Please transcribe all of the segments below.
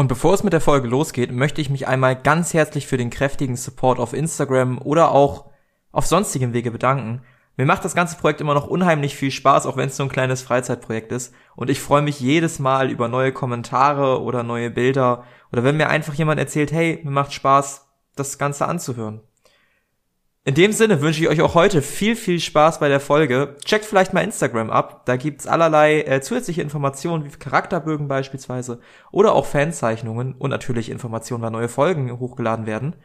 Und bevor es mit der Folge losgeht, möchte ich mich einmal ganz herzlich für den kräftigen Support auf Instagram oder auch auf sonstigem Wege bedanken. Mir macht das ganze Projekt immer noch unheimlich viel Spaß, auch wenn es so ein kleines Freizeitprojekt ist. Und ich freue mich jedes Mal über neue Kommentare oder neue Bilder oder wenn mir einfach jemand erzählt, hey, mir macht Spaß, das Ganze anzuhören. In dem Sinne wünsche ich euch auch heute viel, viel Spaß bei der Folge. Checkt vielleicht mal Instagram ab. Da gibt's allerlei äh, zusätzliche Informationen, wie Charakterbögen beispielsweise oder auch Fanzeichnungen und natürlich Informationen, wann neue Folgen hochgeladen werden.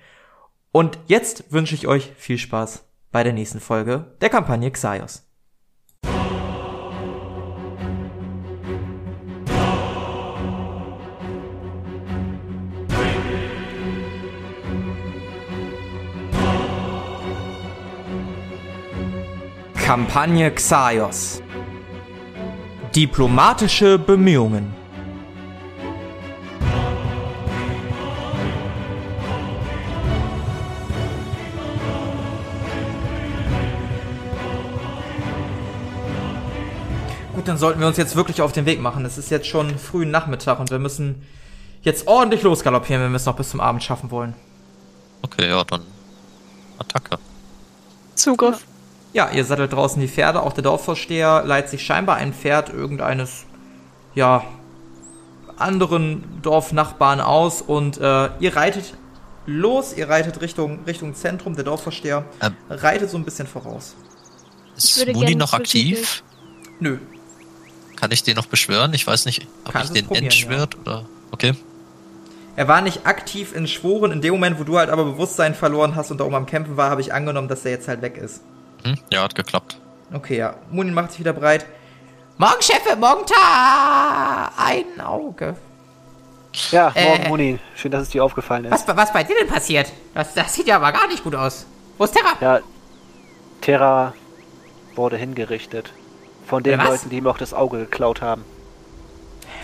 Und jetzt wünsche ich euch viel Spaß bei der nächsten Folge der Kampagne Xaios. Kampagne Xaios. Diplomatische Bemühungen. Gut, dann sollten wir uns jetzt wirklich auf den Weg machen. Es ist jetzt schon frühen Nachmittag und wir müssen jetzt ordentlich losgaloppieren, wenn wir es noch bis zum Abend schaffen wollen. Okay, ja, dann Attacke. Zugriff. Ja, ihr sattelt draußen die Pferde. Auch der Dorfvorsteher leiht sich scheinbar ein Pferd irgendeines, ja, anderen Dorfnachbarn aus und äh, ihr reitet los. Ihr reitet Richtung, Richtung Zentrum. Der Dorfvorsteher Ähm. reitet so ein bisschen voraus. Ist gerne noch aktiv? Nö. Kann ich den noch beschwören? Ich weiß nicht, ob Kannst ich den entschwört oder. Okay. Er war nicht aktiv in Schworen. In dem Moment, wo du halt aber Bewusstsein verloren hast und da oben am Kämpfen war, habe ich angenommen, dass er jetzt halt weg ist. Hm? Ja, hat geklappt. Okay, ja. Munin macht sich wieder breit. Morgen, Chefe, morgen Ta! Ein Auge. Ja, Äh. morgen Muni. Schön, dass es dir aufgefallen ist. Was, was bei dir denn passiert? Das, das sieht ja aber gar nicht gut aus. Wo ist Terra? Ja, Terra wurde hingerichtet. Von den Was? Leuten, die ihm auch das Auge geklaut haben.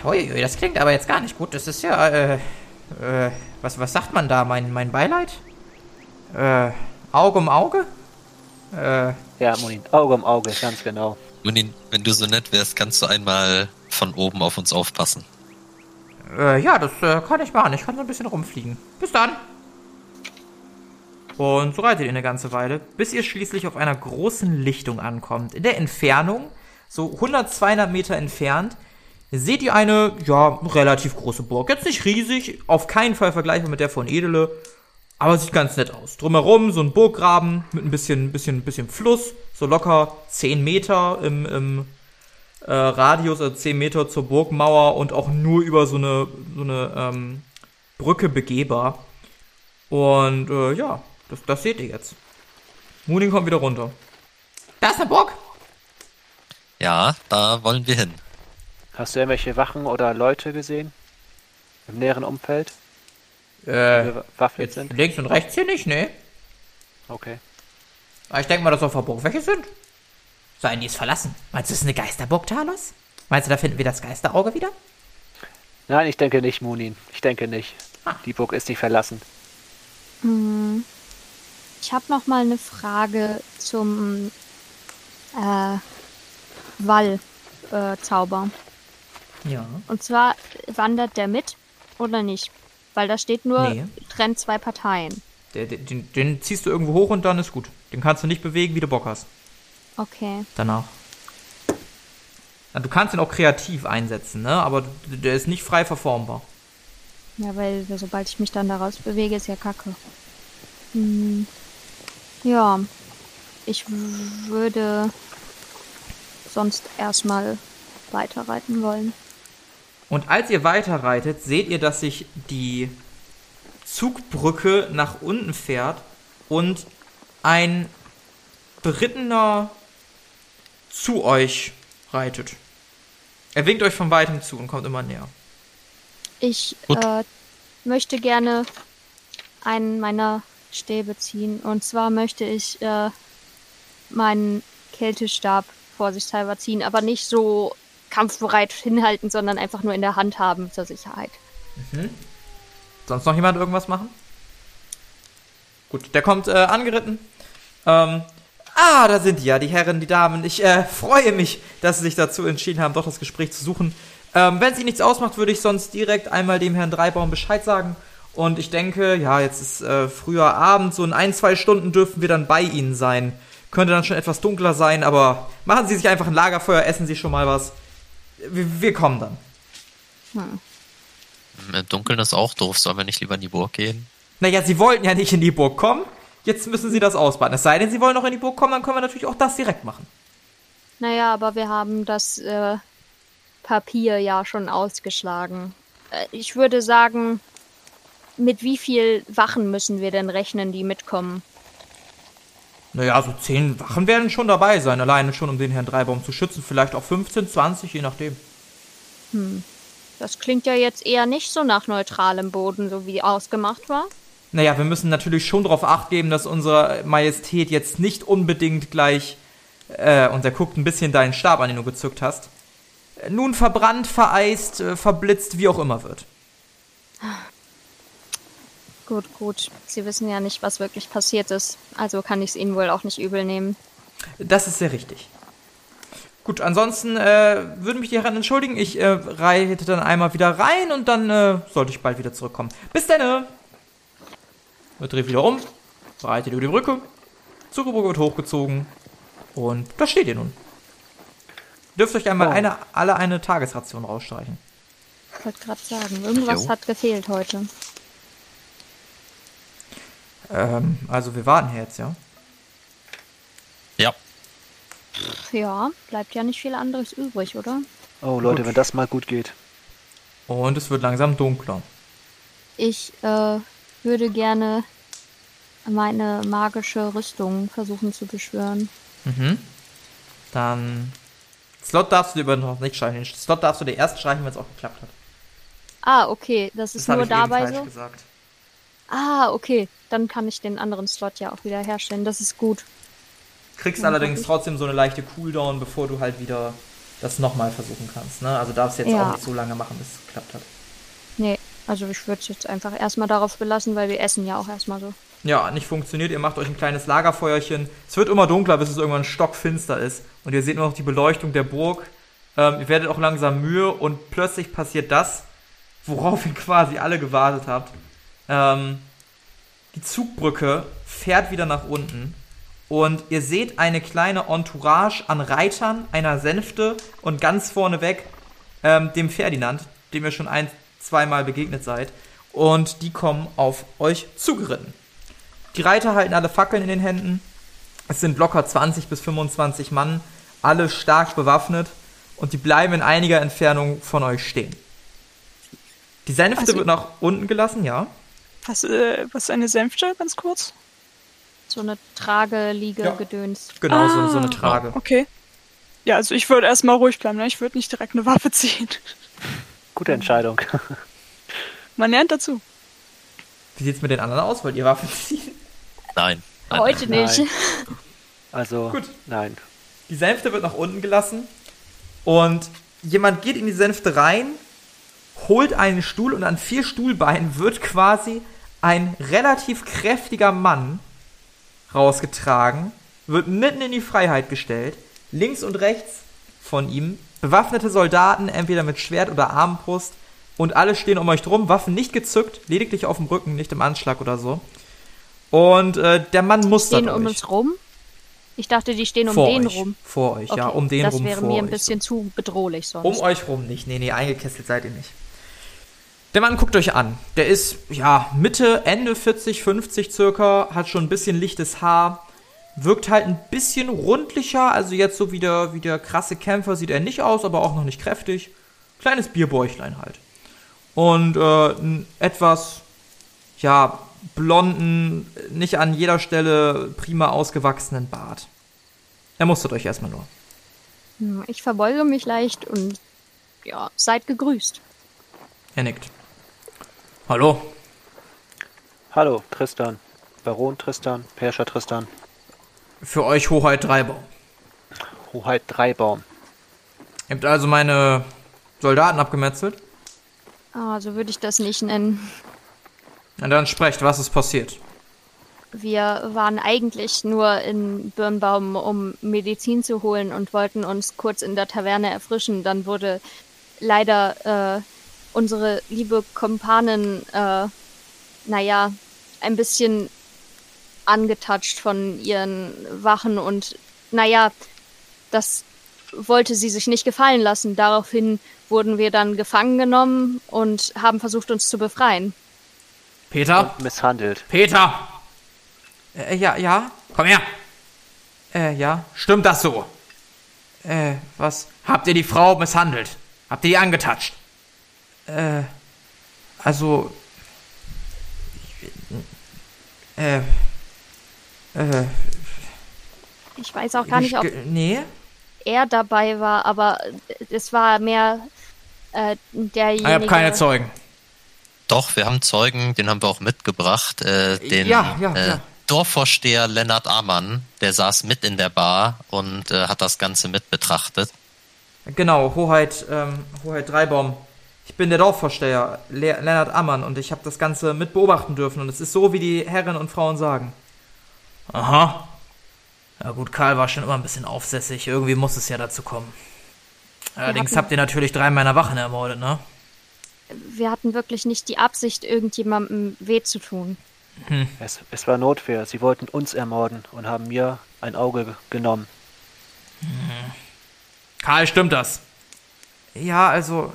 Uiui, das klingt aber jetzt gar nicht gut. Das ist ja, äh, äh, was, was sagt man da? Mein, mein Beileid? Äh, Auge um Auge? Äh, Ja, Muni. Auge um Auge, ganz genau. Muni, wenn du so nett wärst, kannst du einmal von oben auf uns aufpassen. äh, ja, das äh, kann ich machen. Ich kann so ein bisschen rumfliegen. Bis dann. Und so reitet ihr eine ganze Weile, bis ihr schließlich auf einer großen Lichtung ankommt. In der Entfernung, so 100, 200 Meter entfernt, seht ihr eine, ja, relativ große Burg. Jetzt nicht riesig, auf keinen Fall vergleichbar mit der von Edele, aber sieht ganz nett aus. Drumherum so ein Burggraben mit ein bisschen, bisschen, bisschen Fluss, so locker 10 Meter im, im äh, Radius, also 10 Meter zur Burgmauer und auch nur über so eine, so eine ähm, Brücke begehbar. Und äh, ja, das, das seht ihr jetzt. Mooning kommt wieder runter. Da ist eine Burg. Ja, da wollen wir hin. Hast du irgendwelche Wachen oder Leute gesehen? Im näheren Umfeld? Äh, bewaffnet jetzt sind? links und rechts hier nicht, ne? Okay. Aber ich denke mal, dass auf der Burg welche sind. Seien die es verlassen? Meinst du, es ist eine Geisterburg, Talos? Meinst du, da finden wir das Geisterauge wieder? Nein, ich denke nicht, Munin. Ich denke nicht. Ah. Die Burg ist nicht verlassen. Ich habe noch mal eine Frage zum äh, Wall-Zauber. Ja. Und zwar, wandert der mit oder nicht? Weil da steht nur, Nee. trennt zwei Parteien. Der, den, den ziehst du irgendwo hoch und dann ist gut. Den kannst du nicht bewegen, wie du Bock hast. Okay. Danach. Du kannst ihn auch kreativ einsetzen, ne? Aber der ist nicht frei verformbar. Ja, weil sobald ich mich dann daraus bewege, ist ja kacke. Hm. Ja. Ich würde sonst erstmal weiterreiten wollen. Und als ihr weiterreitet, seht ihr, dass sich die Zugbrücke nach unten fährt und ein Berittener zu euch reitet. Er winkt euch von weitem zu und kommt immer näher. Ich äh, möchte gerne einen meiner Stäbe ziehen. Und zwar möchte ich äh, meinen Kältestab vorsichtshalber ziehen, aber nicht so kampfbereit hinhalten, sondern einfach nur in der Hand haben zur Sicherheit. Sonst noch jemand irgendwas machen? Gut, der kommt äh, angeritten. Ähm, ah, da sind die ja, die Herren, die Damen. Ich äh, freue mich, dass Sie sich dazu entschieden haben, doch das Gespräch zu suchen. Ähm, Wenn es Ihnen nichts ausmacht, würde ich sonst direkt einmal dem Herrn Dreibaum Bescheid sagen. Und ich denke, ja, jetzt ist äh, früher Abend, so in ein, zwei Stunden dürfen wir dann bei Ihnen sein. Könnte dann schon etwas dunkler sein, aber machen Sie sich einfach ein Lagerfeuer, essen Sie schon mal was. Wir, wir kommen dann. Im Dunkeln ist auch doof. Sollen wir nicht lieber in die Burg gehen? Naja, Sie wollten ja nicht in die Burg kommen. Jetzt müssen Sie das ausbaden. Es sei denn, Sie wollen noch in die Burg kommen, dann können wir natürlich auch das direkt machen. Naja, aber wir haben das äh, Papier ja schon ausgeschlagen. Äh, ich würde sagen, mit wie viel Wachen müssen wir denn rechnen, die mitkommen? Naja, so zehn Wachen werden schon dabei sein, alleine schon, um den Herrn Dreibaum zu schützen. Vielleicht auch 15, 20, je nachdem. Das klingt ja jetzt eher nicht so nach neutralem Boden, so wie ausgemacht war. Naja, wir müssen natürlich schon darauf acht geben, dass unsere Majestät jetzt nicht unbedingt gleich, äh, und er guckt ein bisschen deinen Stab an, den du gezückt hast, nun verbrannt, vereist, äh, verblitzt, wie auch immer wird. Gut, gut. Sie wissen ja nicht, was wirklich passiert ist. Also kann ich es Ihnen wohl auch nicht übel nehmen. Das ist sehr richtig. Gut, ansonsten äh, würde mich die Herren entschuldigen. Ich äh, reite dann einmal wieder rein und dann äh, sollte ich bald wieder zurückkommen. Bis dann! Er dreht wieder um, reitet über die Brücke, Zuckerbrücke wird hochgezogen und da steht ihr nun. Dürft euch einmal Oh. eine, alle eine Tagesration rausstreichen. Ich wollte gerade sagen, irgendwas Jo. hat gefehlt heute. Ähm, also wir warten hier jetzt, ja? Ja. Ja, bleibt ja nicht viel anderes übrig, oder? Oh Leute, Gut. wenn das mal gut geht. Und es wird langsam dunkler. Ich äh, würde gerne meine magische Rüstung versuchen zu beschwören. Mhm. Dann. Slot darfst du dir noch nicht streichen. Den Slot darfst du dir erst streichen, wenn es auch geklappt hat. Ah, okay, das ist Das habe nur dabei so. gesagt. Ah, okay, dann kann ich den anderen Slot ja auch wieder herstellen. Das ist gut. Kriegst Ja, allerdings trotzdem so eine leichte Cooldown, bevor du halt wieder das nochmal versuchen kannst. Ne? Also darfst jetzt Ja. auch nicht so lange machen, bis es geklappt hat. Nee, also ich würde es jetzt einfach erstmal darauf belassen, weil wir essen ja auch erstmal so. Ja, nicht funktioniert. Ihr macht euch ein kleines Lagerfeuerchen. Es wird immer dunkler, bis es irgendwann stockfinster ist. Und ihr seht nur noch die Beleuchtung der Burg. Ähm, ihr werdet auch langsam mühe und plötzlich passiert das, worauf ihr quasi alle gewartet habt. Ähm, die Zugbrücke fährt wieder nach unten. Und ihr seht eine kleine Entourage an Reitern, einer Sänfte und ganz vorneweg ähm, dem Ferdinand, dem ihr schon ein, zweimal begegnet seid. Und die kommen auf euch zugeritten. Die Reiter halten alle Fackeln in den Händen. Es sind locker 20 bis 25 Mann, alle stark bewaffnet und die bleiben in einiger Entfernung von euch stehen. Die Sänfte Also- wird nach unten gelassen, ja. Was, äh, was ist eine Sänfte, ganz kurz? So eine Trage, Liege, Ja. Gedöns. Genau, so, so eine Ah, Trage. Okay. Ja, also ich würde erstmal ruhig bleiben, ne? Ich würde nicht direkt eine Waffe ziehen. Gute Entscheidung. Man lernt dazu. Wie sieht's mit den anderen aus? Wollt ihr Waffen ziehen? Nein. nein Heute nein. nicht. Also, Gut. nein. Die Sänfte wird nach unten gelassen und jemand geht in die Sänfte rein, holt einen Stuhl und an vier Stuhlbeinen wird quasi ein relativ kräftiger Mann rausgetragen, wird mitten in die Freiheit gestellt. Links und rechts von ihm bewaffnete Soldaten, entweder mit Schwert oder Armbrust und alle stehen um euch drum, Waffen nicht gezückt, lediglich auf dem Rücken, nicht im Anschlag oder so. Und äh, der Mann mustert Stehen um euch. uns rum? Ich dachte, die stehen um vor den euch, rum. Vor euch, ja, Okay, um den das rum wäre vor mir ein euch. bisschen zu bedrohlich sonst. Um euch rum nicht. Nee, nee, eingekesselt seid ihr nicht. Der Mann guckt euch an. Der ist, ja, Mitte, Ende 40, 50 circa, hat schon ein bisschen lichtes Haar, wirkt halt ein bisschen rundlicher, also jetzt so wie der, wie der krasse Kämpfer sieht er nicht aus, aber auch noch nicht kräftig. Kleines Bierbäuchlein halt. Und äh, einen etwas, ja, blonden, nicht an jeder Stelle prima ausgewachsenen Bart. Er mustert euch erstmal nur. Ich verbeuge mich leicht und ja, seid gegrüßt. Er nickt. Hallo, Hallo, Tristan. Baron Tristan, Perscher Tristan, für euch Hoheit Dreibaum. Hoheit Dreibaum. Ihr habt also meine Soldaten abgemetzelt? Ah, so würde ich das nicht nennen. Na dann sprecht, was ist passiert? Wir waren eigentlich nur in Birnbaum, um Medizin zu holen und wollten uns kurz in der Taverne erfrischen. Dann wurde leider äh, unsere liebe Kompanin, äh, naja, ein bisschen angetatscht von ihren Wachen und naja, das wollte sie sich nicht gefallen lassen. Daraufhin wurden wir dann gefangen genommen und haben versucht, uns zu befreien. Peter? Und misshandelt. Peter! Äh, ja, ja? Komm her! Äh, ja? Stimmt das so? Äh, was? Habt ihr die Frau misshandelt? Habt ihr die angetatscht? Äh, also. Äh. Äh. Ich weiß auch gar nicht, ob Nee? er dabei war, aber es war mehr äh, derjenige. Ich hab keine Zeugen. Doch, wir haben Zeugen, den haben wir auch mitgebracht. Äh, den Ja, ja, äh, ja. Dorfvorsteher Lennart Amann, der saß mit in der Bar und äh, hat das Ganze mit betrachtet. Genau, Hoheit, ähm, Hoheit Dreibaum. Ich bin der Dorfvorsteher, Le Lennart Ammann, und ich habe das Ganze mit beobachten dürfen. Und es ist so, wie die Herren und Frauen sagen. Aha. Ja gut, Karl war schon immer ein bisschen aufsässig. Irgendwie muss es ja dazu kommen. Allerdings habt ihr natürlich drei meiner Wachen ermordet, ne? Wir hatten wirklich nicht die Absicht, irgendjemandem weh zu tun. Es, es war Notwehr. Sie wollten uns ermorden und haben mir ein Auge ge- genommen. Karl, stimmt das? Ja, also.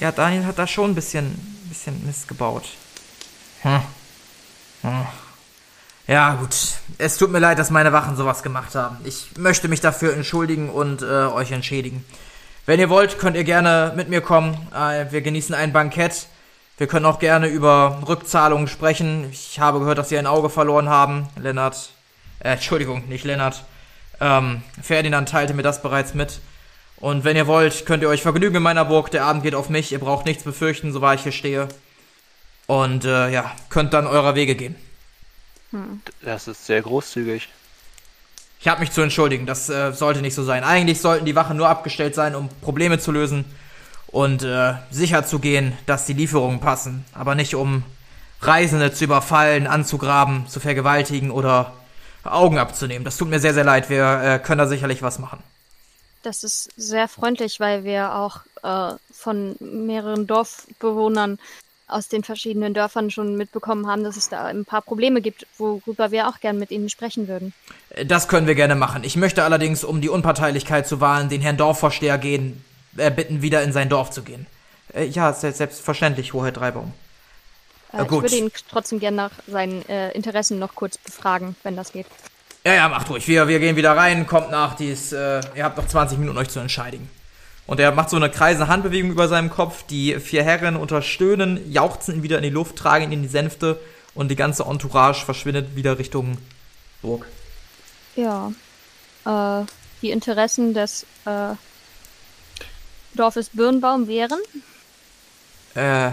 Ja, Daniel hat da schon ein bisschen, bisschen Mist gebaut. Hm. Hm. Ja, gut. Es tut mir leid, dass meine Wachen sowas gemacht haben. Ich möchte mich dafür entschuldigen und äh, euch entschädigen. Wenn ihr wollt, könnt ihr gerne mit mir kommen. Äh, wir genießen ein Bankett. Wir können auch gerne über Rückzahlungen sprechen. Ich habe gehört, dass sie ein Auge verloren haben. Lennart. Äh, Entschuldigung, nicht Lennart. Ähm, Ferdinand teilte mir das bereits mit. Und wenn ihr wollt, könnt ihr euch vergnügen in meiner Burg. Der Abend geht auf mich. Ihr braucht nichts befürchten, so wahr ich hier stehe. Und äh, ja, könnt dann eurer Wege gehen. Das ist sehr großzügig. Ich habe mich zu entschuldigen, das äh, sollte nicht so sein. Eigentlich sollten die Wachen nur abgestellt sein, um Probleme zu lösen und äh, sicher zu gehen, dass die Lieferungen passen, aber nicht um Reisende zu überfallen, anzugraben, zu vergewaltigen oder Augen abzunehmen. Das tut mir sehr, sehr leid. Wir äh, können da sicherlich was machen. Das ist sehr freundlich, weil wir auch äh, von mehreren Dorfbewohnern aus den verschiedenen Dörfern schon mitbekommen haben, dass es da ein paar Probleme gibt, worüber wir auch gern mit Ihnen sprechen würden. Äh, Das können wir gerne machen. Ich möchte allerdings, um die Unparteilichkeit zu wahren, den Herrn Dorfvorsteher gehen, äh, bitten, wieder in sein Dorf zu gehen. Äh, ja, se- selbstverständlich, Hoheit Dreibaum. Äh, gut. Ich würde ihn trotzdem gern nach seinen äh, Interessen noch kurz befragen, wenn das geht. Ja, ja, macht ruhig. Wir, wir gehen wieder rein, kommt nach, dies, äh, ihr habt noch 20 Minuten euch zu entscheiden. Und er macht so eine kreisende Handbewegung über seinem Kopf. Die vier Herren unterstöhnen, jauchzen ihn wieder in die Luft, tragen ihn in die Sänfte und die ganze Entourage verschwindet wieder Richtung Burg. Ja. Äh, die Interessen des äh, Dorfes Birnbaum wären? Äh,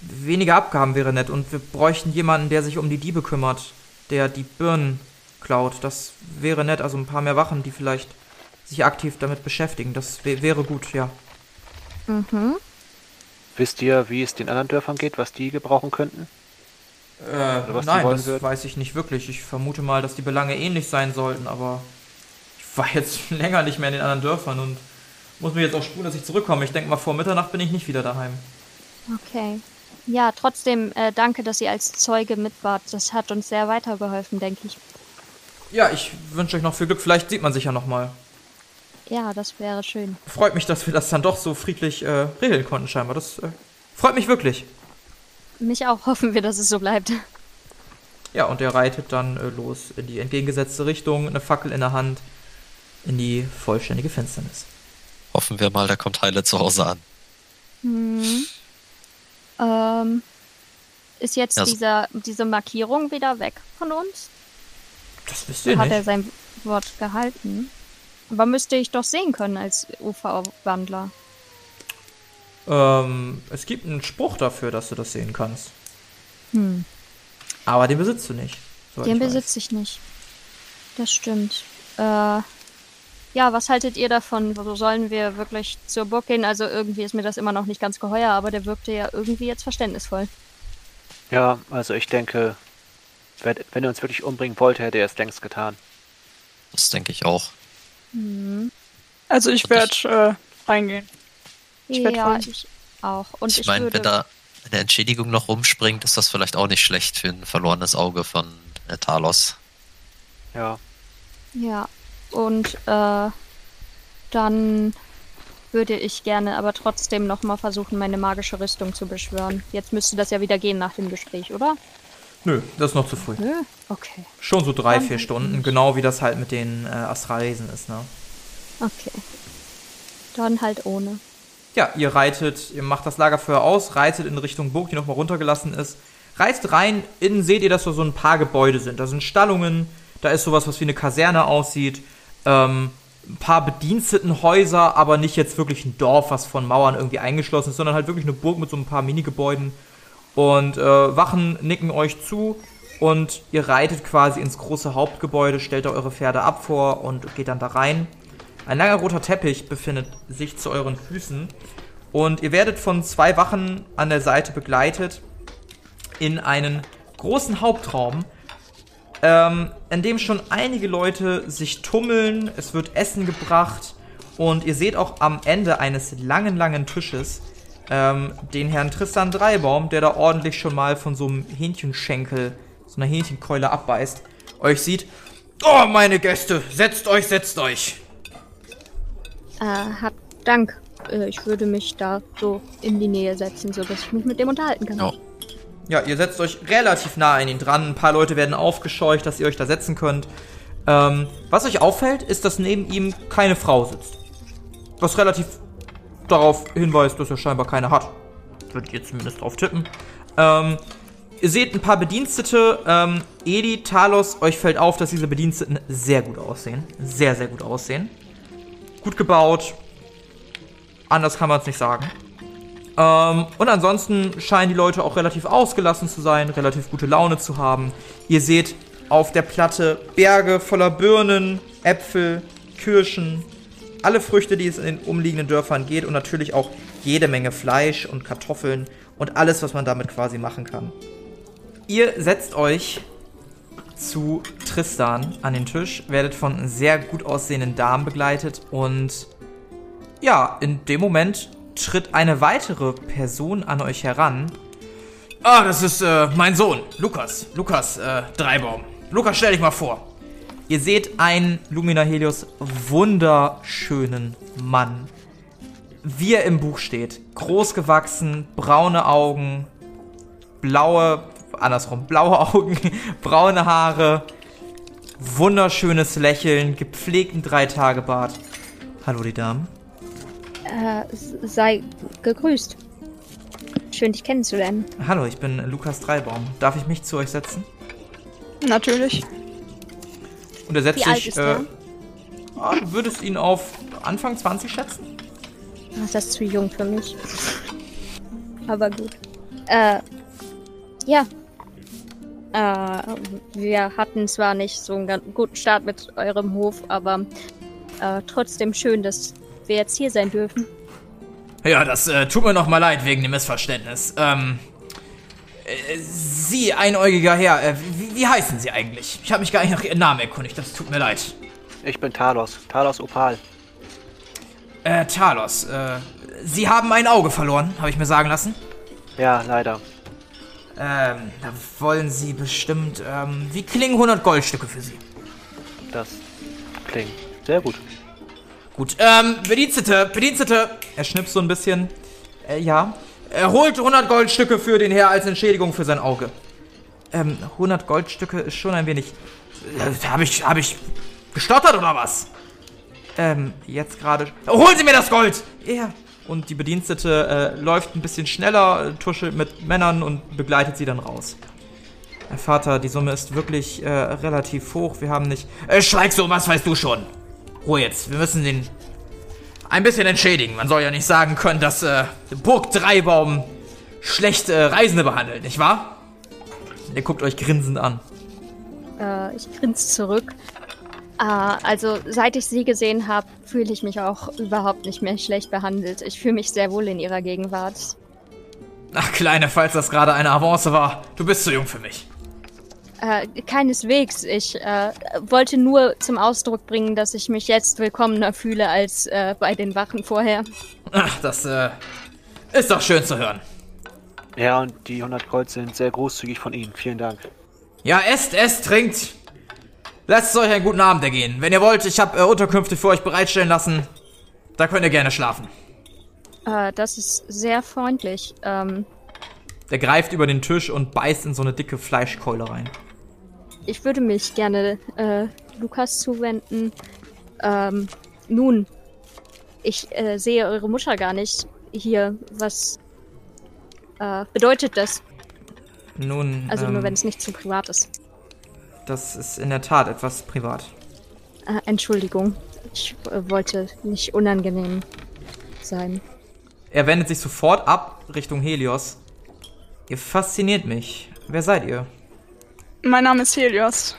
weniger Abgaben wäre nett und wir bräuchten jemanden, der sich um die Diebe kümmert, der die Birnen klaut. Das wäre nett, also ein paar mehr Wachen, die vielleicht sich aktiv damit beschäftigen. Das wä- wäre gut, ja. Mhm. Wisst ihr, wie es den anderen Dörfern geht, was die gebrauchen könnten? Äh, nein, wollen das würden? weiß ich nicht wirklich. Ich vermute mal, dass die Belange ähnlich sein sollten, aber ich war jetzt länger nicht mehr in den anderen Dörfern und muss mir jetzt auch spulen, dass ich zurückkomme. Ich denke mal, vor Mitternacht bin ich nicht wieder daheim. Okay. Ja, trotzdem äh, danke, dass ihr als Zeuge mit wart. Das hat uns sehr weitergeholfen, denke ich. Ja, ich wünsche euch noch viel Glück. Vielleicht sieht man sich ja nochmal. Ja, das wäre schön. Freut mich, dass wir das dann doch so friedlich äh, regeln konnten, scheinbar. Das äh, freut mich wirklich. Mich auch hoffen wir, dass es so bleibt. Ja, und er reitet dann äh, los in die entgegengesetzte Richtung, eine Fackel in der Hand, in die vollständige Finsternis. Hoffen wir mal, der kommt heile zu Hause an. Hm. Ähm, ist jetzt Ja, so- dieser, diese Markierung wieder weg von uns? Das wisst ihr Hat er nicht. sein Wort gehalten? Aber müsste ich doch sehen können als UV-Wandler. Ähm, es gibt einen Spruch dafür, dass du das sehen kannst. Hm. Aber den besitzt du nicht. Den ich besitze ich nicht. Das stimmt. Äh, ja, was haltet ihr davon? Wo sollen wir wirklich zur Burg gehen? Also irgendwie ist mir das immer noch nicht ganz geheuer, aber der wirkte ja irgendwie jetzt verständnisvoll. Ja, also ich denke, wenn, wenn er uns wirklich umbringen wollte, hätte er es längst getan. Das denke ich auch. Hm. Also ich werde reingehen. Ich werd ja, ich auch. Und ich, Ich meine, würde, wenn da eine Entschädigung noch rumspringt, ist das vielleicht auch nicht schlecht für ein verlorenes Auge von äh, Talos. Ja. Ja, und äh, dann würde ich gerne aber trotzdem nochmal versuchen, meine magische Rüstung zu beschwören. Jetzt müsste das ja wieder gehen nach dem Gespräch, oder? Nö, das ist noch zu früh. Nö? Okay. Schon so drei, vier Stunden, genau wie das halt mit den äh, Astralwesen ist, ne? Okay. Dann halt ohne. Ja, ihr reitet, ihr macht das Lagerfeuer aus, reitet in Richtung Burg, die nochmal runtergelassen ist. Reitet rein, innen seht ihr, dass da so ein paar Gebäude sind. Da sind Stallungen, da ist sowas, was wie eine Kaserne aussieht. Ähm, ein paar Bedienstetenhäuser, aber nicht jetzt wirklich ein Dorf, was von Mauern irgendwie eingeschlossen ist, sondern halt wirklich eine Burg mit so ein paar Minigebäuden. Und äh, Wachen nicken euch zu und ihr reitet quasi ins große Hauptgebäude, stellt da eure Pferde ab vor und geht dann da rein. Ein langer roter Teppich befindet sich zu euren Füßen und ihr werdet von zwei Wachen an der Seite begleitet in einen großen Hauptraum, ähm, in dem schon einige Leute sich tummeln. Es wird Essen gebracht und ihr seht auch am Ende eines langen, langen Tisches ähm, den Herrn Tristan Dreibaum, der da ordentlich schon mal von so einem Hähnchenschenkel, so einer Hähnchenkeule abbeißt, euch sieht. Oh, meine Gäste, setzt euch, setzt euch. Äh, hat Dank. Äh, ich würde mich da so in die Nähe setzen, sodass ich mich mit dem unterhalten kann. Ja. Ja, ihr setzt euch relativ nah an ihn dran. Ein paar Leute werden aufgescheucht, dass ihr euch da setzen könnt. Ähm, was euch auffällt, ist, dass neben ihm keine Frau sitzt. Was relativ darauf hinweist, dass er scheinbar keine hat. Würde ich jetzt zumindest drauf tippen. Ähm, ihr seht ein paar Bedienstete. Ähm, Edi, Talos, euch fällt auf, dass diese Bediensteten sehr gut aussehen. Sehr, sehr gut aussehen. Gut gebaut. Anders kann man es nicht sagen. Ähm, und ansonsten scheinen die Leute auch relativ ausgelassen zu sein, relativ gute Laune zu haben. Ihr seht auf der Platte Berge voller Birnen, Äpfel, Kirschen, alle Früchte, die es in den umliegenden Dörfern geht und natürlich auch jede Menge Fleisch und Kartoffeln und alles, was man damit quasi machen kann. Ihr setzt euch zu Tristan an den Tisch, werdet von sehr gut aussehenden Damen begleitet und ja, in dem Moment tritt eine weitere Person an euch heran. Ah, das ist äh, mein Sohn, Lukas. Lukas äh, Dreibaum. Lukas, stell dich mal vor. Ihr seht einen Lumina Helios wunderschönen Mann. Wie er im Buch steht. Groß gewachsen, braune Augen, blaue, andersrum, blaue Augen, braune Haare, wunderschönes Lächeln, gepflegten Dreitagebart. Hallo, die Damen. Äh, sei gegrüßt. Schön, dich kennenzulernen. Hallo, ich bin Lukas Dreibaum. Darf ich mich zu euch setzen? Natürlich. Und er setzt Wie alt sich. ist äh, ah, du würdest ihn auf Anfang 20 schätzen? Ach, das ist zu jung für mich. Aber gut. Äh, ja. Äh, wir hatten zwar nicht so einen ganz guten Start mit eurem Hof, aber äh, trotzdem schön, dass wir jetzt hier sein dürfen. Ja, das äh, tut mir noch mal leid wegen dem Missverständnis. Ähm, äh, Sie, einäugiger Herr, äh, wie, wie heißen Sie eigentlich? Ich habe mich gar nicht nach Ihrem Namen erkundigt, das tut mir leid. Ich bin Talos. Talos Opal. Äh, Talos, äh, Sie haben ein Auge verloren, habe ich mir sagen lassen. Ja, leider. Ähm, da wollen Sie bestimmt, ähm, wie klingen 100 Goldstücke für Sie? Das klingt sehr gut. Gut, ähm, Bedienstete, Bedienstete. Er schnipst so ein bisschen. Äh, ja. Er holt 100 Goldstücke für den Herr als Entschädigung für sein Auge. Ähm, 100 Goldstücke ist schon ein wenig. Äh, habe ich, habe ich gestottert oder was? Ähm, jetzt gerade. Holen Sie mir das Gold! Ja. Und die Bedienstete äh, läuft ein bisschen schneller, äh, tuschelt mit Männern und begleitet sie dann raus. Herr Vater, die Summe ist wirklich äh, relativ hoch. Wir haben nicht. Äh, schweig so, was weißt du schon? Ruhe jetzt, wir müssen den ein bisschen entschädigen. Man soll ja nicht sagen können, dass äh, Burg Dreibaum schlecht äh, Reisende behandelt, nicht wahr? Ihr guckt euch grinsend an. Äh, ich grinse zurück. Äh, also, seit ich sie gesehen habe, fühle ich mich auch überhaupt nicht mehr schlecht behandelt. Ich fühle mich sehr wohl in ihrer Gegenwart. Ach, Kleine, falls das gerade eine Avance war, du bist zu jung für mich. Äh, keineswegs. Ich äh, wollte nur zum Ausdruck bringen, dass ich mich jetzt willkommener fühle als äh, bei den Wachen vorher. Ach, das äh, ist doch schön zu hören. Ja, und die 100 Gold sind sehr großzügig von Ihnen. Vielen Dank. Ja, esst, esst, trinkt. Lasst es euch einen guten Abend ergehen. Wenn ihr wollt, ich habe äh, Unterkünfte für euch bereitstellen lassen. Da könnt ihr gerne schlafen. Äh, das ist sehr freundlich. Ähm, Der greift über den Tisch und beißt in so eine dicke Fleischkeule rein. Ich würde mich gerne äh, Lukas zuwenden. Ähm, nun, ich äh, sehe eure Mutter gar nicht hier. Was äh, bedeutet das? Nun, Also ähm, nur wenn es nicht zu privat ist. das ist in der Tat etwas privat. Äh, Entschuldigung, ich äh, wollte nicht unangenehm sein. Er wendet sich sofort ab Richtung Helios. Ihr fasziniert mich. Wer seid ihr? Mein Name ist Helios.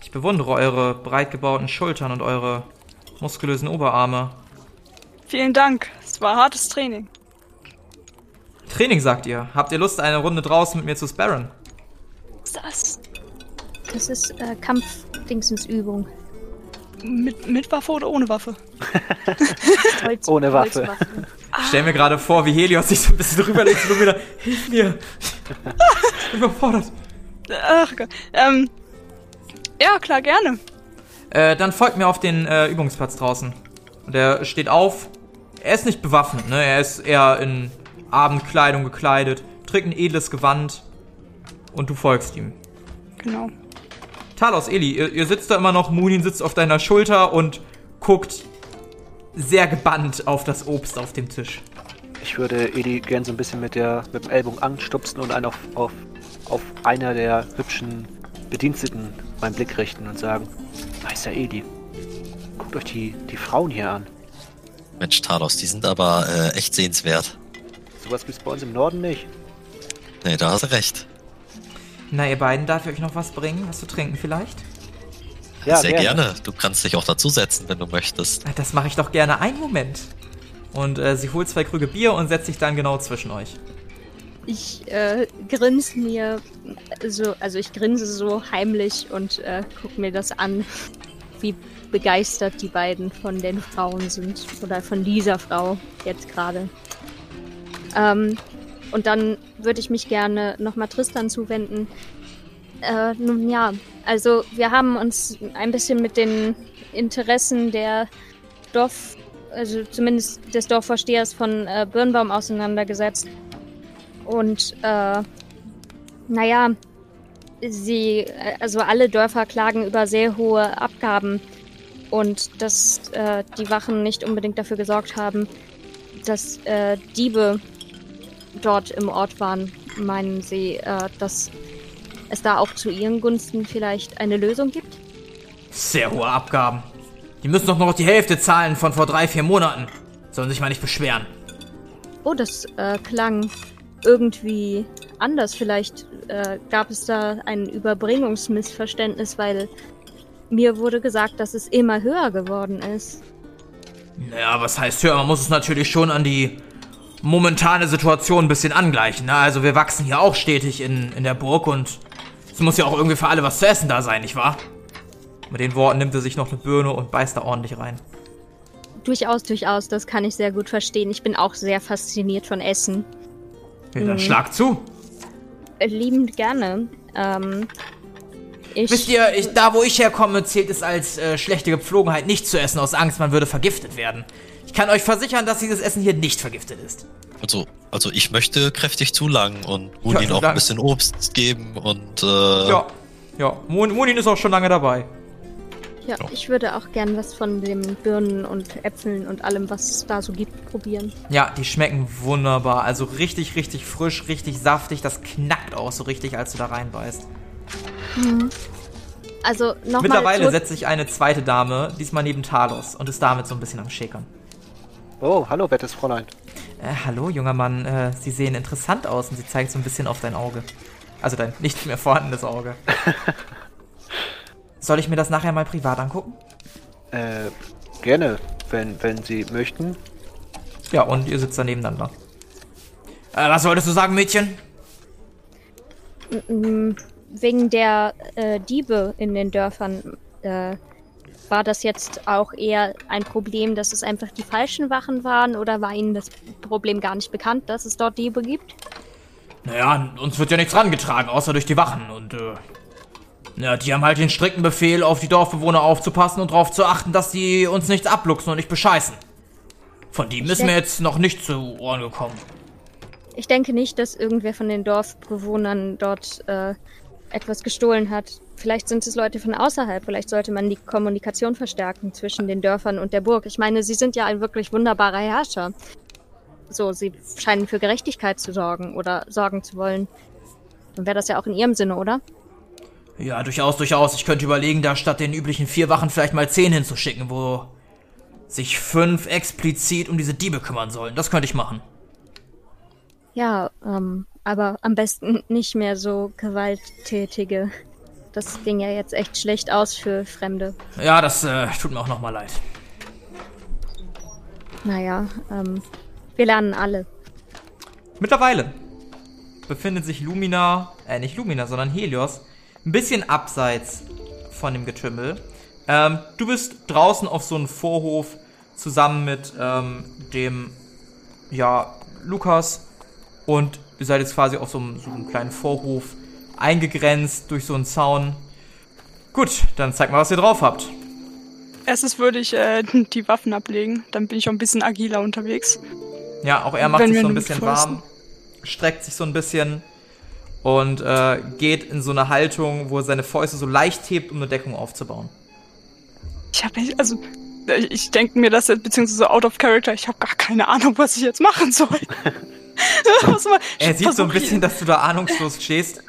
Ich bewundere eure breit gebauten Schultern und eure muskulösen Oberarme. Vielen Dank. Es war hartes Training. Training, sagt ihr. Habt ihr Lust, eine Runde draußen mit mir zu sparren? Was ist das? Das ist äh, Kampfdingsensübung. Mit, mit Waffe oder ohne Waffe? Holz, Ohne Waffe. Holzwaffen. Ich stell mir gerade vor, wie Helios sich so ein bisschen drüber legt und wieder, hilf mir. Ich bin überfordert. Ach Gott. Ähm. Ja, klar, gerne. Äh, dann folgt mir auf den äh, Übungsplatz draußen. Und er steht auf. Er ist nicht bewaffnet, ne? Er ist eher in Abendkleidung gekleidet, trägt ein edles Gewand. Und du folgst ihm. Genau. Talos, Eli, ihr, ihr sitzt da immer noch, Munin sitzt auf deiner Schulter und guckt sehr gebannt auf das Obst auf dem Tisch. Ich würde Edi gern so ein bisschen mit, der, mit dem Ellbogen anstupsen und einen auf, auf, auf einer der hübschen Bediensteten meinen Blick richten und sagen, Meister Edi, guckt euch die, die Frauen hier an. Mensch, Talos, die sind aber äh, echt sehenswert. Sowas gibt's bei uns im Norden nicht. Nee, da hast du recht. Na, ihr beiden, darf ich euch noch was bringen? Was zu trinken vielleicht? Ja, Sehr gerne. Du kannst dich auch dazusetzen, wenn du möchtest. Ah, Das mache ich doch gerne. Einen Moment. Und äh, sie holt zwei Krüge Bier und setzt sich dann genau zwischen euch. Ich äh, grinse mir so, also ich grinse so heimlich und äh, guck mir das an, wie begeistert die beiden von den Frauen sind. Oder von dieser Frau jetzt gerade. Ähm, und dann würde ich mich gerne nochmal Tristan zuwenden. Äh, nun ja, also wir haben uns ein bisschen mit den Interessen der Dorf, also zumindest des Dorfvorstehers von äh, Birnbaum auseinandergesetzt. Und äh, naja, sie, äh, also alle Dörfer klagen über sehr hohe Abgaben und dass äh, die Wachen nicht unbedingt dafür gesorgt haben, dass äh, Diebe dort im Ort waren. Meinen Sie, äh, dass es da auch zu ihren Gunsten vielleicht eine Lösung gibt? Sehr hohe Abgaben. Die müssen doch noch die Hälfte zahlen von vor drei, vier Monaten. Sollen sich mal nicht beschweren. Oh, das äh, klang irgendwie anders. Vielleicht äh, gab es da ein Überbringungsmissverständnis, weil mir wurde gesagt, dass es immer höher geworden ist. Naja, was heißt höher? Man muss es natürlich schon an die momentane Situation ein bisschen angleichen. Ne? Also wir wachsen hier auch stetig in, in der Burg und es muss ja auch irgendwie für alle was zu essen da sein, nicht wahr? Mit den Worten nimmt er sich noch eine Birne und beißt da ordentlich rein. Durchaus, durchaus, das kann ich sehr gut verstehen. Ich bin auch sehr fasziniert von Essen. Ja, dann schlag zu. Liebend gerne. Ähm, ich, Wisst ihr, ich, da wo ich herkomme, zählt es als äh, schlechte Gepflogenheit nicht zu essen, aus Angst, man würde vergiftet werden. Ich kann euch versichern, dass dieses Essen hier nicht vergiftet ist. Also, also ich möchte kräftig zulangen und Ja, Munin auch ein bisschen Obst geben und äh, Ja, ja. Mun- Munin ist auch schon lange dabei. Ja, ich würde auch gern was von den Birnen und Äpfeln und allem, was es da so gibt, probieren. Ja, die schmecken wunderbar. Also richtig, richtig frisch, richtig saftig. Das knackt auch so richtig, als du da reinbeißt. Also nochmal. Mittlerweile setzt sich eine zweite Dame, diesmal neben Talos, und ist damit so ein bisschen am Schäkern. Oh, hallo, wertes Fräulein. Äh, hallo, junger Mann, äh, Sie sehen interessant aus und sie zeigt so ein bisschen auf dein Auge. Also dein nicht mehr vorhandenes Auge. Soll ich mir das nachher mal privat angucken? Äh, gerne, wenn, wenn Sie möchten. Ja, und ihr sitzt da nebeneinander. Äh, was wolltest du sagen, Mädchen? Wegen der äh, Diebe in den Dörfern, äh, war das jetzt auch eher ein Problem, dass es einfach die falschen Wachen waren oder war Ihnen das Problem gar nicht bekannt, dass es dort Diebe gibt? Naja, uns wird ja nichts rangetragen, außer durch die Wachen. Und, äh, ja, die haben halt den strikten Befehl, auf die Dorfbewohner aufzupassen und darauf zu achten, dass die uns nichts abluchsen und nicht bescheißen. Von dem ist mir jetzt noch nicht zu Ohren gekommen. Ich denke nicht, dass irgendwer von den Dorfbewohnern dort äh, etwas gestohlen hat. Vielleicht sind es Leute von außerhalb. Vielleicht sollte man die Kommunikation verstärken zwischen den Dörfern und der Burg. Ich meine, sie sind ja ein wirklich wunderbarer Herrscher. So, sie scheinen für Gerechtigkeit zu sorgen oder sorgen zu wollen. Dann wäre das ja auch in ihrem Sinne, oder? Ja, durchaus, durchaus. Ich könnte überlegen, da statt den üblichen vier Wachen vielleicht mal zehn hinzuschicken, wo sich fünf explizit um diese Diebe kümmern sollen. Das könnte ich machen. Ja, ähm, aber am besten nicht mehr so gewalttätige. Das ging ja jetzt echt schlecht aus für Fremde. Ja, das äh, tut mir auch nochmal leid. Naja, ähm, wir lernen alle. Mittlerweile befindet sich Lumina, äh, nicht Lumina, sondern Helios, ein bisschen abseits von dem Getümmel. Ähm, du bist draußen auf so einem Vorhof zusammen mit ähm, dem, ja, Lukas und ihr seid jetzt quasi auf so einem, so einem kleinen Vorhof eingegrenzt durch so einen Zaun. Gut, dann zeig mal, was ihr drauf habt. Erstes würde ich äh, die Waffen ablegen, dann bin ich auch ein bisschen agiler unterwegs. Ja, auch er macht Wenn sich so ein bisschen warm, streckt sich so ein bisschen und äh, geht in so eine Haltung, wo er seine Fäuste so leicht hebt, um eine Deckung aufzubauen. Ich habe also äh, ich denke mir das jetzt beziehungsweise out of character. Ich habe gar keine Ahnung, was ich jetzt machen soll. Er ich sieht so ein bisschen, dass du da ahnungslos stehst.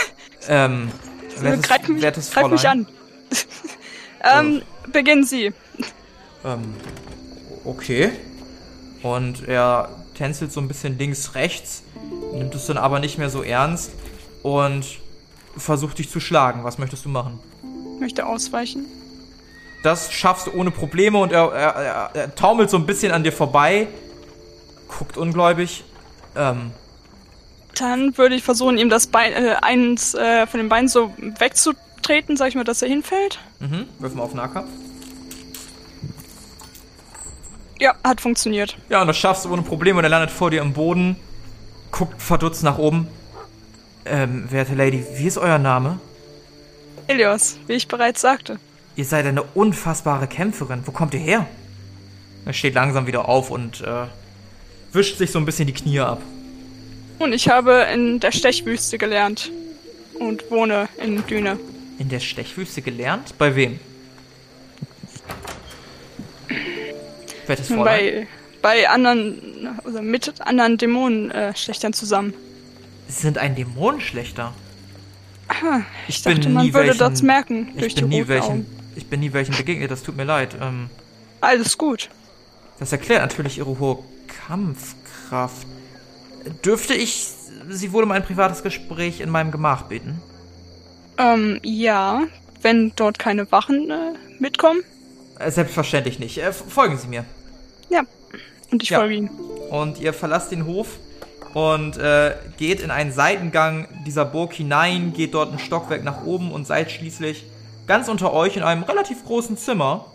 ähm, hier- wertes, greif mich, wertes greif mich an. ähm, beginnen Sie. Ähm, okay. Und er tänzelt so ein bisschen links, rechts, nimmt es dann aber nicht mehr so ernst und versucht dich zu schlagen. Was möchtest du machen? Möchte ausweichen. Das schaffst du ohne Probleme und er, er, er, er taumelt so ein bisschen an dir vorbei, guckt ungläubig. Ähm, Dann würde ich versuchen, ihm das Bein, äh, eins äh, von den Beinen so wegzutreten, sag ich mal, dass er hinfällt. mhm, wirf mal auf Nahkampf. Ja, hat funktioniert. Ja, und das schaffst du ohne Probleme und er landet vor dir am Boden, guckt verdutzt nach oben. Ähm, werte Lady, wie ist euer Name? Elios, wie ich bereits sagte. Ihr seid eine unfassbare Kämpferin. Wo kommt ihr her? Er steht langsam wieder auf und äh, wischt sich so ein bisschen die Knie ab. Und ich habe in der Stechwüste gelernt. Und wohne in Düne. In der Stechwüste gelernt? Bei wem? Nun Fräulein. bei, bei anderen, oder mit anderen Dämonenschlechtern zusammen. Sie sind ein Dämonenschlechter. Ich dachte, man würde das merken durch ich die bin nie roten welchen, Augen. Ich bin nie welchen begegnet, das tut mir leid. Ähm, Alles gut. das erklärt natürlich ihre hohe Kampfkraft. Dürfte ich Sie wohl um ein privates Gespräch in meinem Gemach bitten? Ähm, ja, wenn dort keine Wachen äh, mitkommen. Äh, Selbstverständlich nicht. Äh, folgen Sie mir. Ja. Und ich Ja. folge ihnen. Und ihr verlasst den Hof und äh, geht in einen Seitengang dieser Burg hinein, geht dort ein Stockwerk nach oben und seid schließlich ganz unter euch in einem relativ großen Zimmer.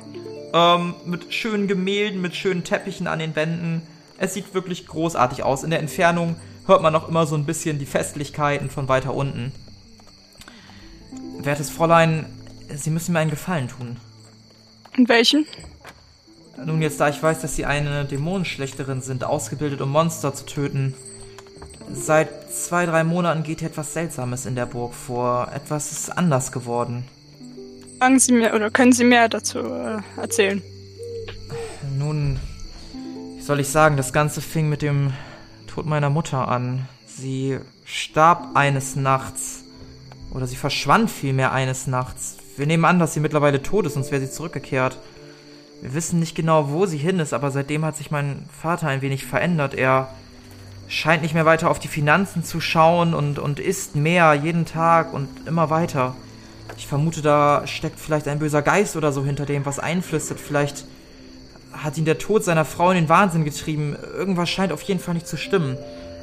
Ähm, mit schönen Gemälden, mit schönen Teppichen an den Wänden. Es sieht wirklich großartig aus. In der Entfernung hört man noch immer so ein bisschen die Festlichkeiten von weiter unten. Wertes Fräulein, Sie müssen mir einen Gefallen tun. Und welchen? Nun, jetzt da ich weiß, dass Sie eine Dämonenschlechterin sind, ausgebildet, um Monster zu töten. Seit zwei, drei Monaten geht hier etwas Seltsames in der Burg vor. Etwas ist anders geworden. Sagen Sie mir, oder können Sie mehr dazu äh, erzählen? Nun, wie soll ich sagen, das Ganze fing mit dem Tod meiner Mutter an. Sie starb eines Nachts. Oder sie verschwand vielmehr eines Nachts. Wir nehmen an, dass sie mittlerweile tot ist, sonst wäre sie zurückgekehrt. Wir wissen nicht genau, wo sie hin ist, aber seitdem hat sich mein Vater ein wenig verändert. Er scheint nicht mehr weiter auf die Finanzen zu schauen und, und isst mehr jeden Tag und immer weiter. Ich vermute, da steckt vielleicht ein böser Geist oder so hinter dem, was einflüstert. Vielleicht hat ihn der Tod seiner Frau in den Wahnsinn getrieben. Irgendwas scheint auf jeden Fall nicht zu stimmen.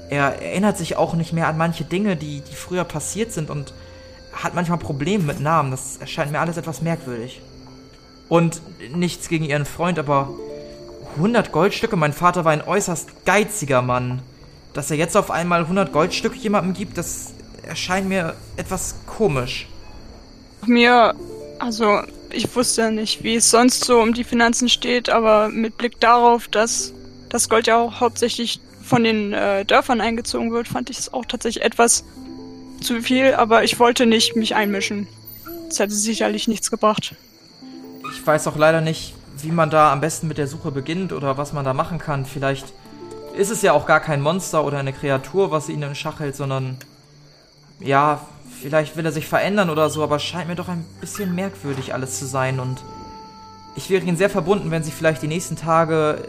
Er erinnert sich auch nicht mehr an manche Dinge, die, die früher passiert sind und hat manchmal Probleme mit Namen. Das erscheint mir alles etwas merkwürdig. Und nichts gegen ihren Freund, aber 100 Goldstücke? Mein Vater war ein äußerst geiziger Mann. Dass er jetzt auf einmal 100 Goldstücke jemandem gibt, das erscheint mir etwas komisch. Mir, also ich wusste nicht, wie es sonst so um die Finanzen steht, aber mit Blick darauf, dass das Gold ja auch hauptsächlich von den äh, Dörfern eingezogen wird, fand ich es auch tatsächlich etwas zu viel, aber ich wollte nicht mich einmischen. Das hätte sicherlich nichts gebracht. Ich weiß auch leider nicht, wie man da am besten mit der Suche beginnt oder was man da machen kann. Vielleicht ist es ja auch gar kein Monster oder eine Kreatur, was ihn in Schach hält, sondern ja, vielleicht will er sich verändern oder so, aber scheint mir doch ein bisschen merkwürdig alles zu sein und ich wäre Ihnen sehr verbunden, wenn Sie vielleicht die nächsten Tage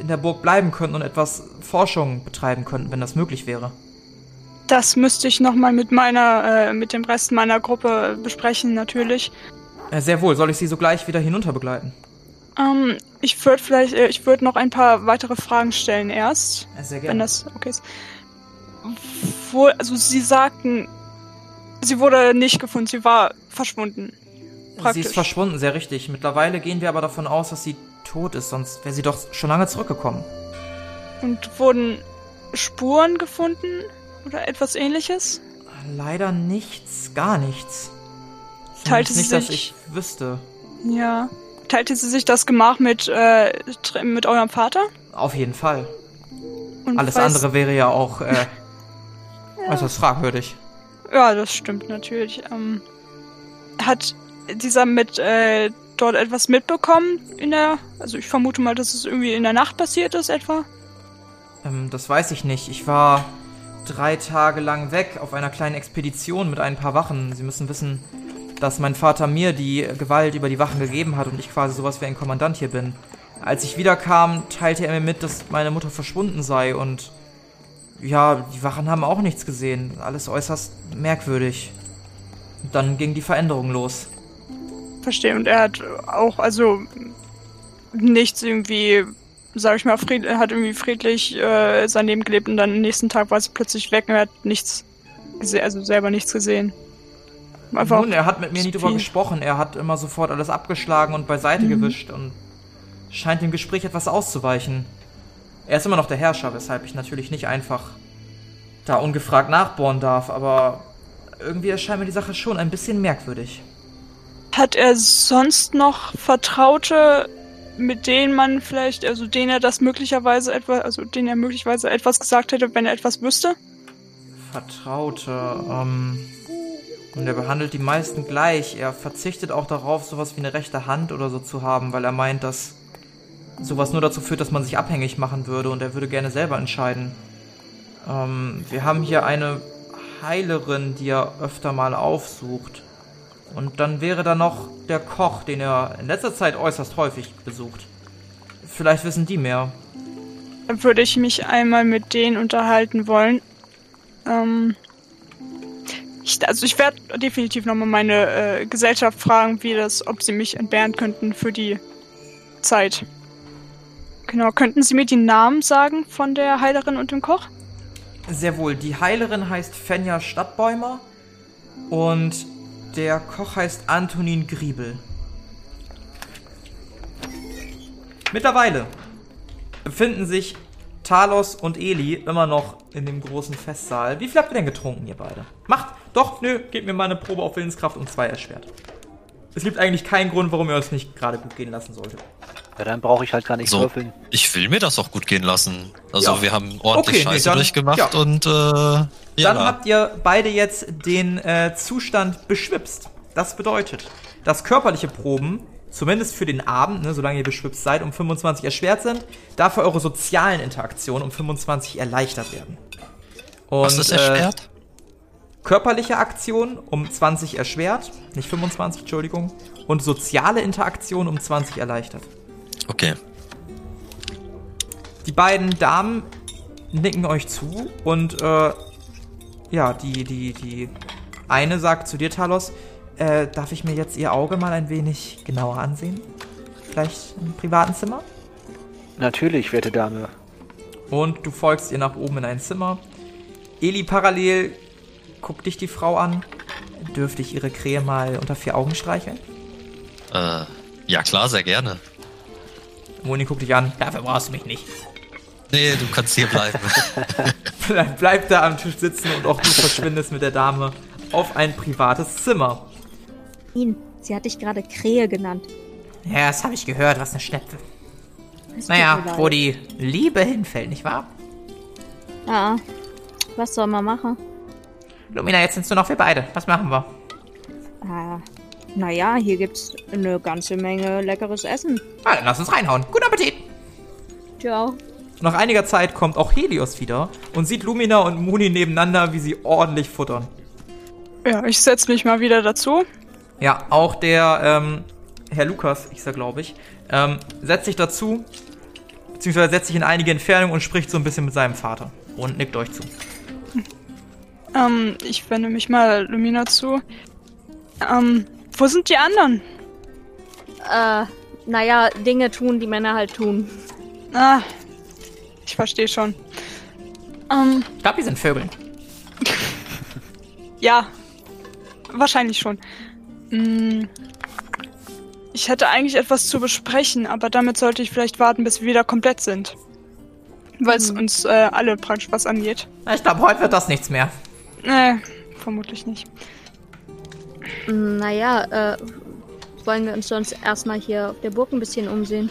in der Burg bleiben könnten und etwas Forschung betreiben könnten, wenn das möglich wäre. Das müsste ich nochmal mit meiner, äh, mit dem Rest meiner Gruppe besprechen, natürlich. Sehr wohl, soll ich Sie sogleich wieder hinunter begleiten? Ähm, ich würde vielleicht, äh, ich würde noch ein paar weitere Fragen stellen erst. Sehr Wenn gerne. das okay ist. Wo, also Sie sagten, sie wurde nicht gefunden, sie war verschwunden. Sie Praktisch. ist verschwunden, sehr richtig. Mittlerweile gehen wir aber davon aus, dass sie tot ist, sonst wäre sie doch schon lange zurückgekommen. Und wurden Spuren gefunden oder etwas ähnliches? Leider nichts, gar nichts. Teilte Zumindest sie nicht, dass sich- ich wüsste. Ja. Teilte sie sich das Gemach mit, äh, mit eurem Vater? Auf jeden Fall. Und Alles weiß- andere wäre ja auch äh, äußerst fragwürdig. Ja, das stimmt natürlich. Ähm, hat dieser mit äh, dort etwas mitbekommen in der, also ich vermute mal, dass es irgendwie in der Nacht passiert ist etwa. Ähm, das weiß ich nicht. Ich war drei Tage lang weg auf einer kleinen Expedition mit ein paar Wachen. Sie müssen wissen, dass mein Vater mir die Gewalt über die Wachen gegeben hat und ich quasi sowas wie ein Kommandant hier bin. Als ich wiederkam, teilte er mir mit, dass meine Mutter verschwunden sei und ja, die Wachen haben auch nichts gesehen. Alles äußerst merkwürdig. Und dann ging die Veränderung los. Verstehe. Und er hat auch, also nichts irgendwie, sag ich mal, fried, hat irgendwie friedlich äh, sein Leben gelebt und dann am nächsten Tag war sie plötzlich weg und er hat nichts gesehen, also selber nichts gesehen. Einfach Nun, er hat mit mir nie drüber gesprochen. Er hat immer sofort alles abgeschlagen und beiseite gewischt und scheint dem Gespräch etwas auszuweichen. Er ist immer noch der Herrscher, weshalb ich natürlich nicht einfach da ungefragt nachbohren darf, aber irgendwie erscheint mir die Sache schon ein bisschen merkwürdig. Hat er sonst noch Vertraute, mit denen man vielleicht, also denen er das möglicherweise etwas, also denen er möglicherweise etwas gesagt hätte, wenn er etwas wüsste? Vertraute, ähm. Und er behandelt die meisten gleich. Er verzichtet auch darauf, sowas wie eine rechte Hand oder so zu haben, weil er meint, dass sowas nur dazu führt, dass man sich abhängig machen würde und er würde gerne selber entscheiden. Ähm, wir haben hier eine Heilerin, die er öfter mal aufsucht. Und dann wäre da noch der Koch, den er in letzter Zeit äußerst häufig besucht. Vielleicht wissen die mehr. Würde ich mich einmal mit denen unterhalten wollen. Ähm, ich, also ich werde definitiv nochmal meine äh, Gesellschaft fragen, wie das, ob sie mich entbehren könnten für die Zeit. Genau, könnten Sie mir die Namen sagen von der Heilerin und dem Koch? Sehr wohl. Die Heilerin heißt Fenja Stadtbäumer und der Koch heißt Antonin Griebel. Mittlerweile befinden sich Talos und Eli immer noch in dem großen Festsaal. Wie viel habt ihr denn getrunken, ihr beide? Macht, doch, nö, gebt mir mal eine Probe auf Willenskraft und zwei erschwert. Es gibt eigentlich keinen Grund, warum ihr es nicht gerade gut gehen lassen solltet. Ja, dann brauche ich halt gar nicht So, würfeln. ich will mir das auch gut gehen lassen. Also Ja. wir haben ordentlich Okay, nee, Scheiße dann- durchgemacht ja. und äh, ja, Dann habt ihr beide jetzt den äh, Zustand beschwipst. Das bedeutet, dass körperliche Proben, zumindest für den Abend, ne, solange ihr beschwipst seid, um 25 erschwert sind, dafür eure sozialen Interaktionen um 25 erleichtert werden. Und, was ist Äh, erschwert? Körperliche Aktionen um 20 erschwert, nicht 25, Entschuldigung, und soziale Interaktion um 20 erleichtert. Okay. Die beiden Damen nicken euch zu und äh, ja, die, die, die eine sagt zu dir, Talos, äh, darf ich mir jetzt ihr Auge mal ein wenig genauer ansehen? Vielleicht im privaten Zimmer? Natürlich, werte Dame. Und du folgst ihr nach oben in ein Zimmer. Eli parallel guckt dich die Frau an. dürfte ich Ihre Krähe mal unter vier Augen streicheln? Äh, ja klar, sehr gerne. Moni guckt dich an. Dafür brauchst du mich nicht. Nee, du kannst hier bleiben. Bleib, bleib da am Tisch sitzen und auch du verschwindest mit der Dame auf ein privates Zimmer. Ihn, sie hat dich gerade Krähe genannt. Ja, das habe ich gehört, was eine Schnepfe. Naja, wo die Liebe hinfällt, nicht wahr? Ja, was soll man machen? Lumina, jetzt sind nur noch wir beide. Was machen wir? Ah, naja, hier gibt's eine ganze Menge leckeres Essen. Ah, dann lass uns reinhauen. Guten Appetit! Ciao. Nach einiger Zeit kommt auch Helios wieder und sieht Lumina und Moni nebeneinander, wie sie ordentlich futtern. Ja, ich setze mich mal wieder dazu. Ja, auch der ähm, Herr Lukas, ich sag glaube ich, ähm, setzt sich dazu, beziehungsweise setzt sich in einige Entfernung und spricht so ein bisschen mit seinem Vater und nickt euch zu. Ähm, ich wende mich mal Lumina zu. Ähm, wo sind die anderen? Äh, naja, Dinge tun, die Männer halt tun. Ah, ich verstehe schon. Ähm, Ich glaube, die sind Vögel. ja, wahrscheinlich schon. Hm, ich hätte eigentlich etwas zu besprechen, aber damit sollte ich vielleicht warten, bis wir wieder komplett sind. Weil es uns äh, alle praktisch was angeht. Ich glaube, heute wird das nichts mehr. Nee, vermutlich nicht. Naja, äh, wollen wir uns sonst erstmal hier auf der Burg ein bisschen umsehen?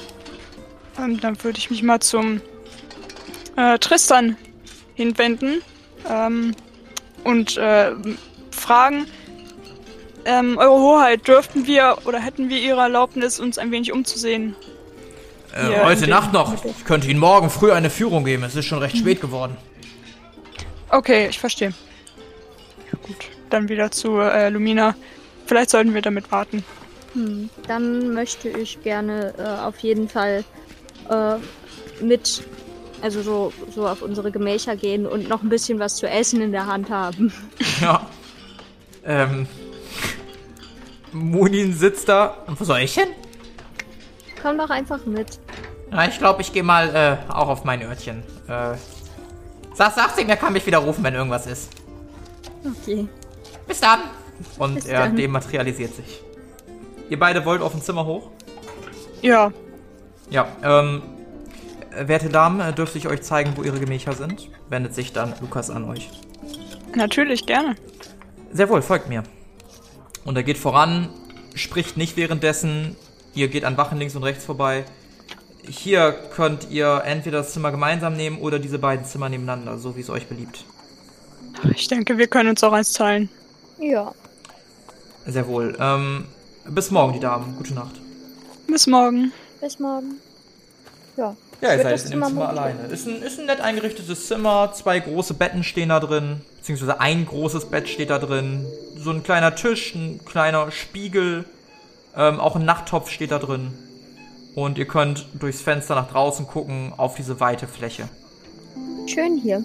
Ähm, dann würde ich mich mal zum äh, Tristan hinwenden ähm, und äh, fragen, ähm, Eure Hoheit, dürften wir oder hätten wir Ihre Erlaubnis, uns ein wenig umzusehen? Äh, heute Nacht noch. Ich könnte Ihnen morgen früh eine Führung geben. Es ist schon recht spät geworden. Okay, ich verstehe. Dann wieder zu äh, Lumina. Vielleicht sollten wir damit warten. Hm, dann möchte ich gerne äh, auf jeden Fall äh, mit, also so, so auf unsere Gemächer gehen und noch ein bisschen was zu essen in der Hand haben. Ja. Ähm. Munin sitzt da. Und wo soll ich hin? Komm doch einfach mit. Na, ich glaube, ich gehe mal äh, auch auf mein Örtchen. Äh, sag, sag sie mir, kann mich wieder rufen, wenn irgendwas ist. Okay. Bis dann. Und Bis er dann. dematerialisiert sich. Ihr beide wollt auf ein Zimmer hoch? Ja, Ja, ähm. äh, Werte Damen, äh, dürfte ich euch zeigen, wo ihre Gemächer sind? Wendet sich dann Lukas an euch. natürlich, gerne. Sehr wohl, folgt mir. Und er geht voran, spricht nicht währenddessen. Ihr geht an Wachen links und rechts vorbei. Hier könnt ihr entweder das Zimmer gemeinsam nehmen oder diese beiden Zimmer nebeneinander, so wie es euch beliebt. Ich denke, wir können uns auch eins teilen. Ja. Sehr wohl. Ähm, bis morgen, die Damen. Gute Nacht. Bis morgen. Bis morgen. Ja. Ja, ihr seid jetzt in dem Zimmer alleine. Ist ein, ist ein nett eingerichtetes Zimmer, zwei große Betten stehen da drin, beziehungsweise ein großes Bett steht da drin, so ein kleiner Tisch, ein kleiner Spiegel, ähm, auch ein Nachttopf steht da drin. Und ihr könnt durchs Fenster nach draußen gucken auf diese weite Fläche. Schön hier.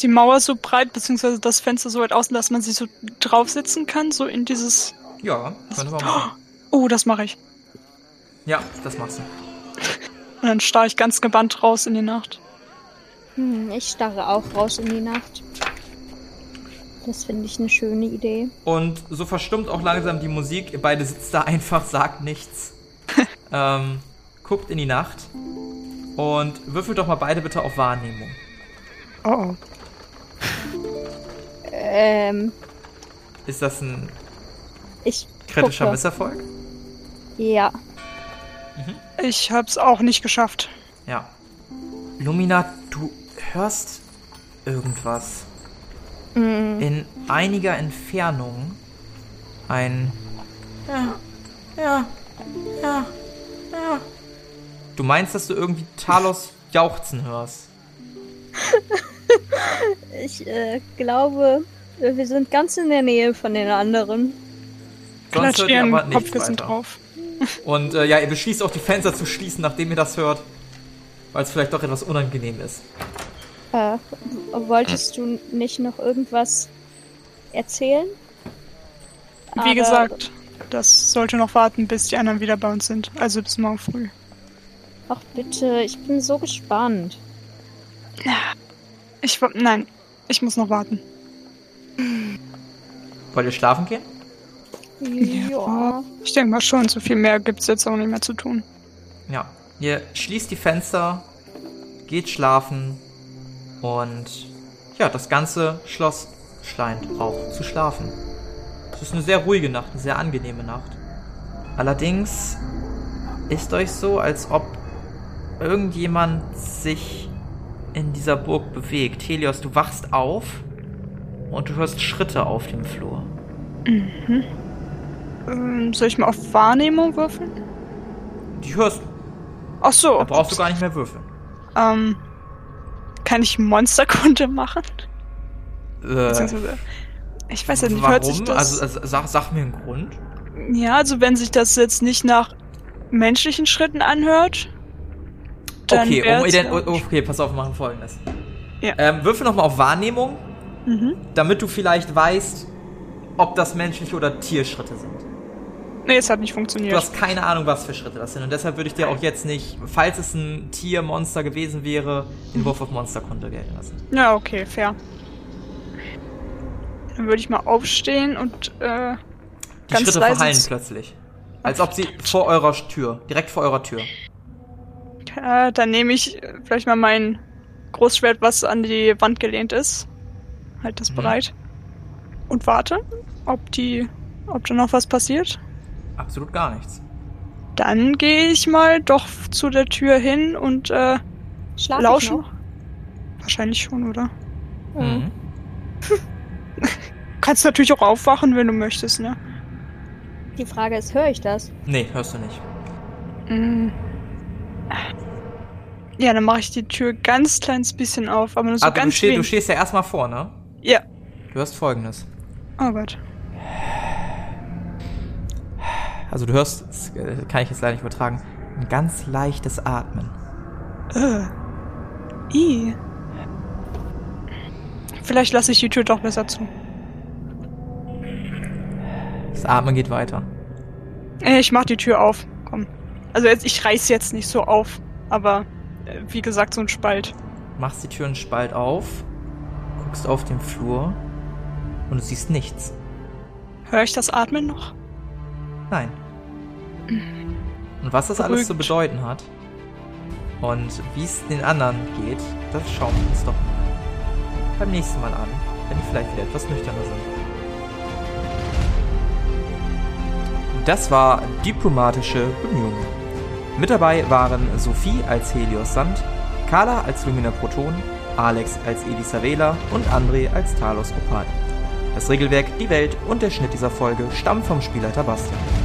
Die Mauer so breit, beziehungsweise das Fenster so weit außen, dass man sich so drauf sitzen kann, so in dieses. Ja, ihr mal machen. Oh, das mache ich. Ja, das machst du. Und dann starre ich ganz gebannt raus in die Nacht. Hm, ich starre auch raus in die Nacht. Das finde ich eine schöne Idee. Und so verstummt auch langsam die Musik. Ihr beide sitzt da einfach, sagt nichts. ähm, guckt in die Nacht. Und würfelt doch mal beide bitte auf Wahrnehmung. Oh oh. Ähm, Ist das ein ich kritischer gucke. Misserfolg? Ja. Ich hab's auch nicht geschafft. Ja. Lumina, du hörst irgendwas. Mm, In einiger Entfernung ein. Ja, ja, ja, ja. Du meinst, dass du irgendwie Talos jauchzen hörst? ich äh, glaube, wir sind ganz in der Nähe von den anderen. Sonst hört ihr aber nichts Kopfkissen weiter. drauf. Und äh, ja, ihr beschließt auch die Fenster zu schließen, nachdem ihr das hört. Weil es vielleicht doch etwas unangenehm ist. Äh, wolltest du nicht noch irgendwas erzählen? Wie Aber- gesagt, das sollte noch warten, bis die anderen wieder bei uns sind. Also bis morgen früh. Ach bitte, ich bin so gespannt. Ich nein, ich muss noch warten. Wollt ihr schlafen gehen? Ja. Ich denke mal schon, so viel mehr gibt's jetzt auch nicht mehr zu tun. Ja. Ihr schließt die Fenster, geht schlafen und ja, das ganze Schloss scheint auch zu schlafen. Es ist eine sehr ruhige Nacht, eine sehr angenehme Nacht. Allerdings ist euch so, als ob irgendjemand sich in dieser Burg bewegt. Helios, du wachst auf und du hörst Schritte auf dem Flur. Ähm, soll ich mal auf Wahrnehmung würfeln? Die hörst du. Ach so. Da brauchst du gar nicht mehr würfeln. Ähm, kann ich Monsterkunde machen? Äh, ich weiß ja nicht, hört sich das... Also, also sag, sag mir einen Grund. ja, also wenn sich das jetzt nicht nach menschlichen Schritten anhört, dann okay, um, okay, pass auf, wir machen folgendes. Ja. Ähm, würfel nochmal auf Wahrnehmung, Mhm. damit du vielleicht weißt, ob das menschliche oder Tierschritte sind. Nee, es hat nicht Du funktioniert. hast keine Ahnung, was für Schritte das sind. Und deshalb würde ich dir auch jetzt nicht, falls es ein Tiermonster gewesen wäre, den Wurf auf Monsterkunde gelten lassen. Ja, okay, fair. Dann würde ich mal aufstehen und äh, Die Schritte verhallen plötzlich. Als ob sie vor eurer Tür, direkt vor eurer Tür. äh, dann nehme ich vielleicht mal mein Großschwert, was an die Wand gelehnt ist. Halt das Mhm. bereit. Und warte, ob die, ob da noch was passiert. Absolut gar nichts. Dann gehe ich mal doch zu der Tür hin und äh, Schlaf lauschen. noch? Wahrscheinlich schon, oder? Mhm. Kannst natürlich auch aufwachen, wenn du möchtest, ne? Die Frage ist, höre ich das? Nee, hörst du nicht. Mm. Ja, dann mache ich die Tür ganz kleines bisschen auf, aber nur so Aber du, ganz steh, du stehst ja erstmal vor, ne? Ja. Du hörst folgendes. Oh Gott. Also du hörst, das äh, kann ich jetzt leider nicht übertragen, ein ganz leichtes Atmen. Äh. I. Vielleicht lasse ich die Tür doch besser zu. Das Atmen geht weiter. Äh, Ich mach die Tür auf. Komm. Also jetzt, ich reiß jetzt nicht so auf, aber äh, wie gesagt, so ein Spalt. Machst die Tür einen Spalt auf, guckst auf den Flur und du siehst nichts. Höre ich das Atmen noch? Nein. Und was das alles zu Beruhigt. bedeuten hat und wie es den anderen geht, das schauen wir uns doch mal beim nächsten Mal an, wenn die vielleicht wieder etwas nüchterner sind. Das war diplomatische Bemühungen. Mit dabei waren Sophie als Helios Sand, Carla als Lumina Proton, Alex als Elisa Vela und André als Talos Opal. Das Regelwerk, die Welt und der Schnitt dieser Folge stammen vom Spielleiter Bastian.